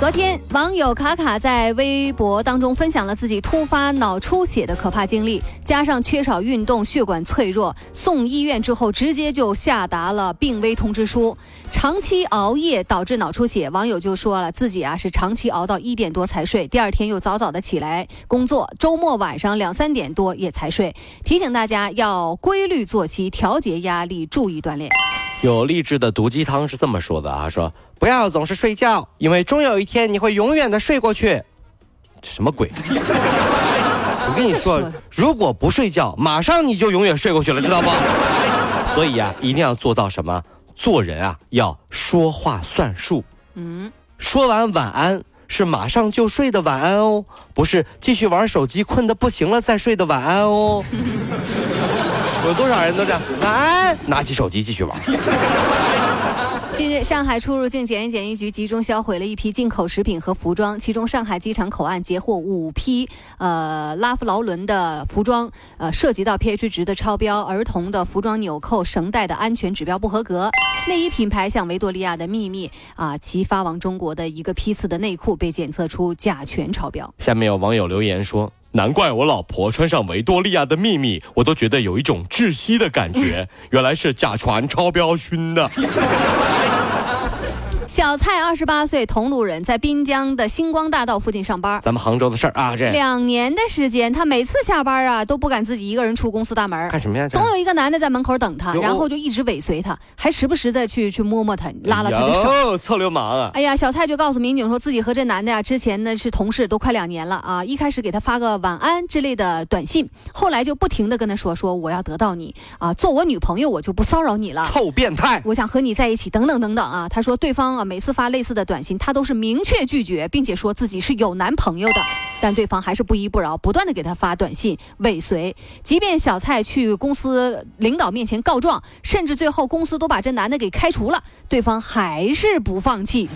昨天，网友卡卡在微博当中分享了自己突发脑出血的可怕经历，加上缺少运动，血管脆弱，送医院之后直接就下达了病危通知书。长期熬夜导致脑出血，网友就说了自己啊是长期熬到一点多才睡，第二天又早早的起来工作，周末晚上两三点多也才睡。提醒大家要规律作息，调节压力，注意锻炼。有励志的毒鸡汤是这么说的啊，说不要总是睡觉，因为终有一天你会永远的睡过去。什么鬼？我跟你说，如果不睡觉，马上你就永远睡过去了，知道不？所以啊，一定要做到什么？做人啊，要说话算数。嗯，说完晚安是马上就睡的晚安哦，不是继续玩手机困得不行了再睡的晚安哦。有多少人都这样？晚安，拿起手机继续玩。近日，上海出入境检疫检疫局集中销毁了一批进口食品和服装，其中上海机场口岸截获五批呃拉夫劳伦的服装，呃涉及到 pH 值的超标，儿童的服装纽扣绳带的安全指标不合格。内衣品牌像维多利亚的秘密啊，其发往中国的一个批次的内裤被检测出甲醛超标。下面有网友留言说。难怪我老婆穿上维多利亚的秘密，我都觉得有一种窒息的感觉。原来是甲醛超标熏的。小蔡二十八岁，桐庐人，在滨江的星光大道附近上班。咱们杭州的事儿啊，这两年的时间，他每次下班啊都不敢自己一个人出公司大门。干什么呀？总有一个男的在门口等他，然后就一直尾随他，还时不时的去去摸摸他，拉拉他的手。臭流氓啊！哎呀，小蔡就告诉民警说自己和这男的呀之前呢是同事，都快两年了啊。一开始给他发个晚安之类的短信，后来就不停的跟他说说我要得到你啊，做我女朋友我就不骚扰你了。臭变态！我想和你在一起，等等等等啊。他说对方啊每次发类似。的短信，他都是明确拒绝，并且说自己是有男朋友的，但对方还是不依不饶，不断的给他发短信尾随。即便小蔡去公司领导面前告状，甚至最后公司都把这男的给开除了，对方还是不放弃。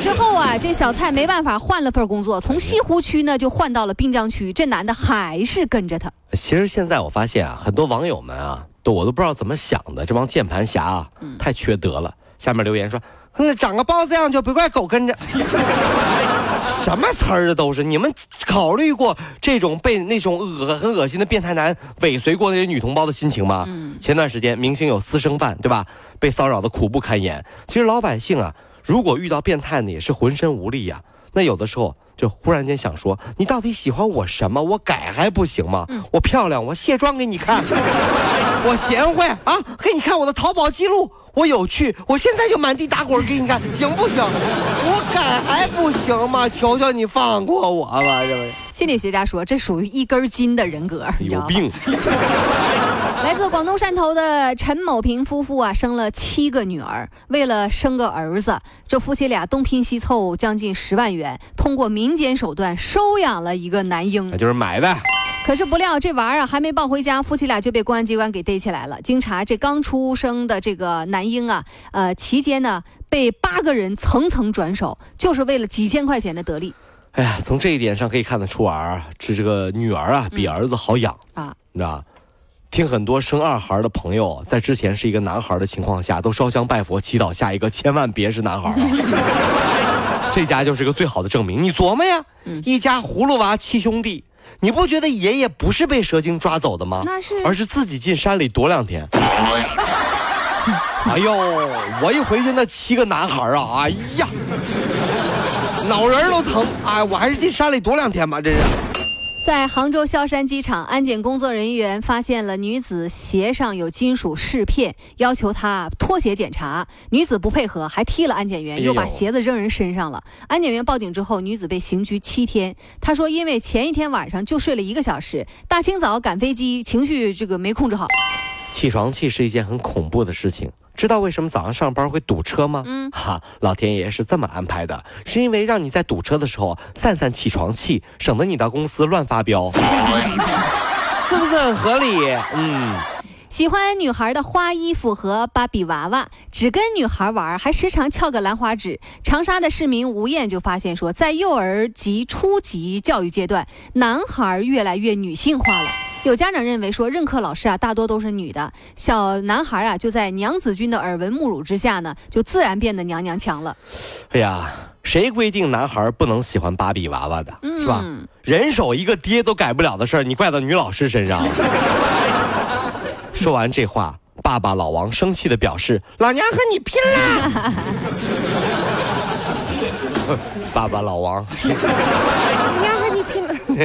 之后啊，这小蔡没办法换了份工作，从西湖区呢就换到了滨江区，这男的还是跟着他。其实现在我发现啊，很多网友们啊，都我都不知道怎么想的，这帮键盘侠啊，太缺德了。下面留言说：“那长个包子样就别怪狗跟着，什么词儿啊都是。你们考虑过这种被那种恶很恶心的变态男尾随过那些女同胞的心情吗？前段时间明星有私生饭，对吧？被骚扰的苦不堪言。其实老百姓啊，如果遇到变态呢，也是浑身无力呀。那有的时候就忽然间想说，你到底喜欢我什么？我改还不行吗？我漂亮，我卸妆给你看；我贤惠啊，给你看我的淘宝记录。”我有趣，我现在就满地打滚给你看，行不行？我改还不行吗？求求你放过我吧！这位心理学家说，这属于一根筋的人格，有病。来自广东汕头的陈某平夫妇啊，生了七个女儿，为了生个儿子，这夫妻俩东拼西凑将近十万元，通过民间手段收养了一个男婴，那就是买的。可是不料这娃儿啊还没抱回家，夫妻俩就被公安机关给逮起来了。经查，这刚出生的这个男婴啊，呃，期间呢被八个人层层转手，就是为了几千块钱的得利。哎呀，从这一点上可以看得出儿这这个女儿啊比儿子好养啊，你知道听很多生二孩的朋友在之前是一个男孩的情况下，都烧香拜佛祈祷下一个千万别是男孩。这家就是个最好的证明。你琢磨呀，一家葫芦娃七兄弟。你不觉得爷爷不是被蛇精抓走的吗？那是，而是自己进山里躲两天。哎呦，我一回去那七个男孩啊，哎呀，脑仁都疼。哎，我还是进山里躲两天吧，这是。在杭州萧山机场，安检工作人员发现了女子鞋上有金属饰片，要求她脱鞋检查。女子不配合，还踢了安检员，又把鞋子扔人身上了。安检员报警之后，女子被刑拘七天。她说，因为前一天晚上就睡了一个小时，大清早赶飞机，情绪这个没控制好。起床气是一件很恐怖的事情。知道为什么早上上班会堵车吗？嗯，哈，老天爷是这么安排的，是因为让你在堵车的时候散散起床气，省得你到公司乱发飙。是不是很合理？嗯。喜欢女孩的花衣服和芭比娃娃，只跟女孩玩，还时常翘个兰花指。长沙的市民吴艳就发现说，在幼儿及初级教育阶段，男孩越来越女性化了。有家长认为说，任课老师啊，大多都是女的，小男孩啊，就在娘子军的耳闻目睹之下呢，就自然变得娘娘腔了。哎呀，谁规定男孩不能喜欢芭比娃娃的，是吧？人手一个爹都改不了的事儿，你怪到女老师身上。说完这话，爸爸老王生气的表示：“老娘和你拼了！”爸爸老王，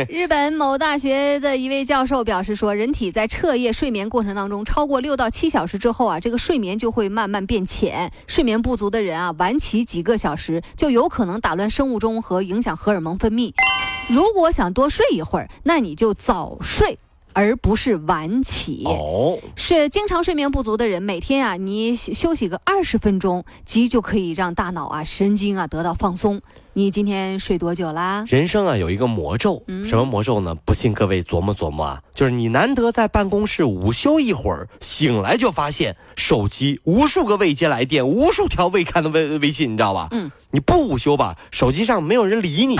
日本某大学的一位教授表示说，人体在彻夜睡眠过程当中，超过六到七小时之后啊，这个睡眠就会慢慢变浅。睡眠不足的人啊，晚起几个小时就有可能打乱生物钟和影响荷尔蒙分泌。如果想多睡一会儿，那你就早睡。而不是晚起哦，是经常睡眠不足的人，每天啊，你休息个二十分钟，即就可以让大脑啊、神经啊得到放松。你今天睡多久啦？人生啊有一个魔咒，什么魔咒呢？不信各位琢磨琢磨啊，就是你难得在办公室午休一会儿，醒来就发现手机无数个未接来电，无数条未看的微微信，你知道吧？嗯，你不午休吧，手机上没有人理你。